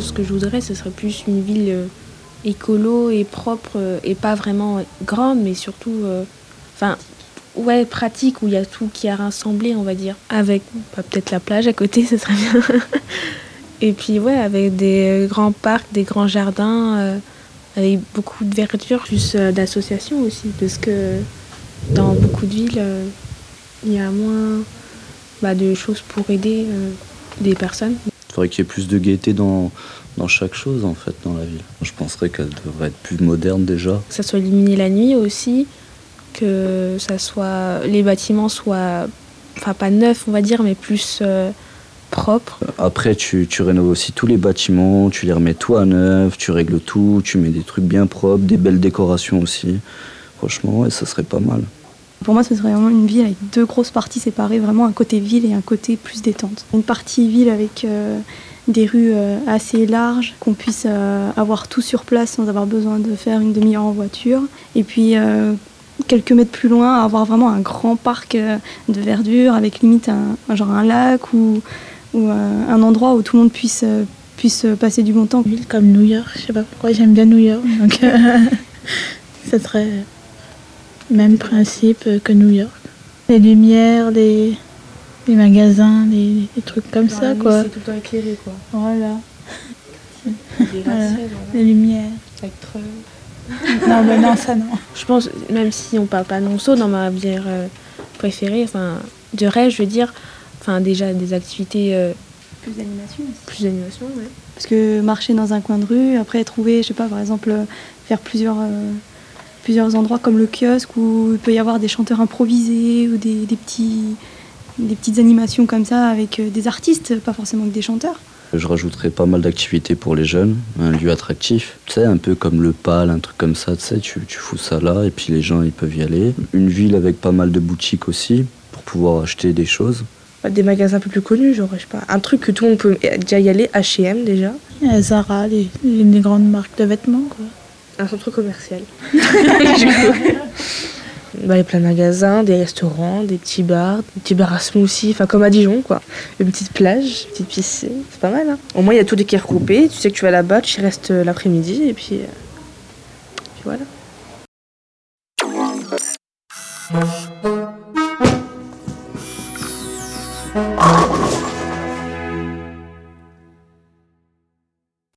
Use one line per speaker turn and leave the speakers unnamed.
ce que je voudrais, ce serait plus une ville euh, écolo et propre euh, et pas vraiment grande, mais surtout, euh, enfin, ouais, pratique où il y a tout qui est rassemblé, on va dire. Avec bah, peut-être la plage à côté, ce serait bien. et puis, ouais, avec des grands parcs, des grands jardins, avec beaucoup de verdure, plus d'associations aussi, parce que dans beaucoup de villes, il y a moins bah, de choses pour aider des personnes.
Il faudrait qu'il y ait plus de gaieté dans, dans chaque chose en fait dans la ville. Je penserais qu'elle devrait être plus moderne déjà.
Que ça soit illuminé la nuit aussi, que ça soit les bâtiments soient, enfin pas neufs on va dire, mais plus euh, propres.
Après, tu, tu rénoves aussi tous les bâtiments, tu les remets tout à neuf, tu règles tout, tu mets des trucs bien propres, des belles décorations aussi. Franchement, ouais, ça serait pas mal.
Pour moi, ce serait vraiment une ville avec deux grosses parties séparées, vraiment un côté ville et un côté plus détente. Une partie ville avec euh, des rues euh, assez larges, qu'on puisse euh, avoir tout sur place sans avoir besoin de faire une demi-heure en voiture. Et puis, quelques mètres plus loin, avoir vraiment un grand parc de verdure avec limite un, genre un lac ou, un endroit où tout le monde puisse, puisse passer du bon temps.
Une ville comme New York, je sais pas pourquoi j'aime bien New York, donc ce serait même principe que New York. Les lumières, les, les magasins, les, les trucs comme ça, quoi.
tout le temps éclairé quoi.
Voilà, Voilà. les lumières.
avec.
Non, mais non, ça non.
Je pense, même si on parle pas non-saut dans ma bière euh, préférée, enfin, de rêve, je veux dire, enfin, déjà des activités euh,
Plus d'animation aussi.
plus d'animation, ouais.
Parce que marcher dans un coin de rue, après trouver, je sais pas, par exemple, euh, faire plusieurs, euh, plusieurs endroits comme le kiosque où il peut y avoir des chanteurs improvisés ou des, des petits, des petites animations comme ça avec euh, des artistes, pas forcément que des chanteurs.
Je rajouterais pas mal d'activités pour les jeunes, un lieu attractif. Tu sais, un peu comme le PAL, un truc comme ça, tu sais, tu, tu fous ça là et puis les gens ils peuvent y aller. Une ville avec pas mal de boutiques aussi pour pouvoir acheter des choses.
Des magasins un peu plus connus, genre, je sais pas, un truc que tout le monde peut déjà y aller, H&M déjà.
A Zara, les, les grandes marques de vêtements, quoi.
Un centre commercial. Bah, il y a plein de magasins, des restaurants, des petits bars, des petits bars à smoothie, enfin comme à Dijon quoi. Une petite plage, une petite piscine, c'est pas mal. Hein. Au moins il y a tout des qui regroupé, tu sais que tu vas là-bas, tu y restes euh, l'après-midi et puis, euh... puis voilà.